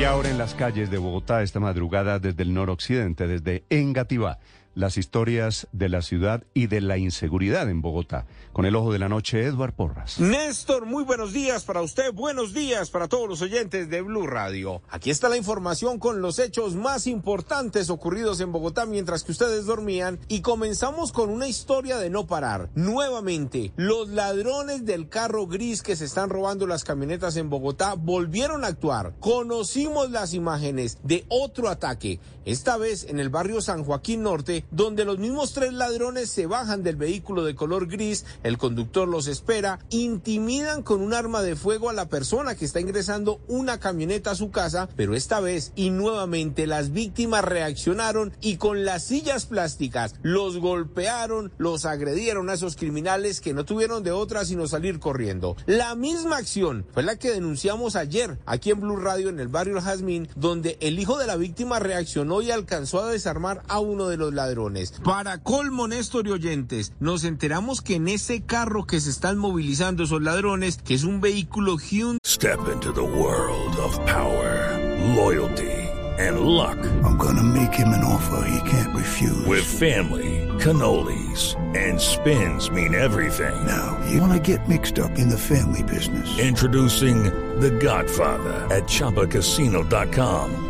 Y ahora en las calles de Bogotá esta madrugada desde el noroccidente, desde Engativá, las historias de la ciudad y de la inseguridad en Bogotá. Con el ojo de la noche, Edward Porras. Néstor, muy buenos días para usted, buenos días para todos los oyentes de Blue Radio. Aquí está la información con los hechos más importantes ocurridos en Bogotá mientras que ustedes dormían y comenzamos con una historia de no parar. Nuevamente, los ladrones del carro gris que se están robando las camionetas en Bogotá volvieron a actuar. Conocimos las imágenes de otro ataque, esta vez en el barrio San Joaquín Norte, donde los mismos tres ladrones se bajan del vehículo de color gris, el conductor los espera, intimidan con un arma de fuego a la persona que está ingresando una camioneta a su casa, pero esta vez y nuevamente las víctimas reaccionaron y con las sillas plásticas los golpearon, los agredieron a esos criminales que no tuvieron de otra sino salir corriendo. La misma acción fue la que denunciamos ayer aquí en Blue Radio en el barrio Jazmín, donde el hijo de la víctima reaccionó y alcanzó a desarmar a uno de los ladrones. Para colmo, Néstor y oyentes, nos enteramos que en ese carro que se están movilizando esos ladrones, que es un vehículo Hyundai. Step into the world of power, loyalty, and luck. I'm gonna make him an offer he can't refuse. With family, cannolis, and spins mean everything. Now, you wanna get mixed up in the family business. Introducing The Godfather at ChumbaCasino.com.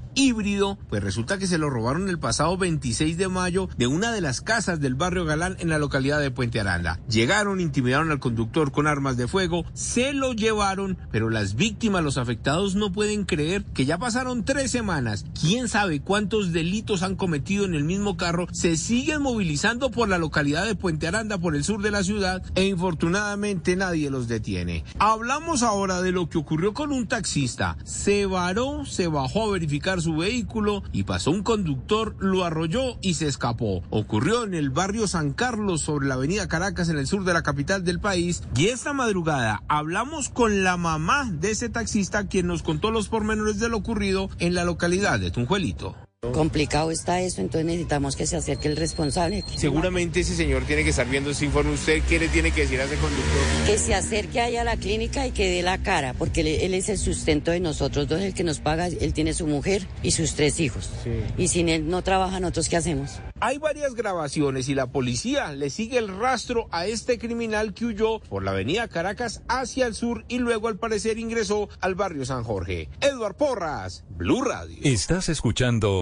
híbrido, pues resulta que se lo robaron el pasado 26 de mayo de una de las casas del barrio Galán en la localidad de Puente Aranda. Llegaron, intimidaron al conductor con armas de fuego, se lo llevaron, pero las víctimas, los afectados no pueden creer que ya pasaron tres semanas. Quién sabe cuántos delitos han cometido en el mismo carro, se siguen movilizando por la localidad de Puente Aranda, por el sur de la ciudad, e infortunadamente nadie los detiene. Hablamos ahora de lo que ocurrió con un taxista. Se varó, se bajó a verificar su vehículo y pasó un conductor, lo arrolló y se escapó. Ocurrió en el barrio San Carlos sobre la avenida Caracas en el sur de la capital del país y esta madrugada hablamos con la mamá de ese taxista quien nos contó los pormenores de lo ocurrido en la localidad de Tunjuelito. Complicado está eso, entonces necesitamos que se acerque el responsable. Seguramente ese señor tiene que estar viendo ese informe. ¿Usted qué le tiene que decir a ese conductor? Que se acerque allá a la clínica y que dé la cara, porque él es el sustento de nosotros dos, el que nos paga. Él tiene su mujer y sus tres hijos. Sí. Y sin él no trabaja, ¿nosotros qué hacemos? Hay varias grabaciones y la policía le sigue el rastro a este criminal que huyó por la avenida Caracas hacia el sur y luego al parecer ingresó al barrio San Jorge. Edward Porras, Blue Radio. Estás escuchando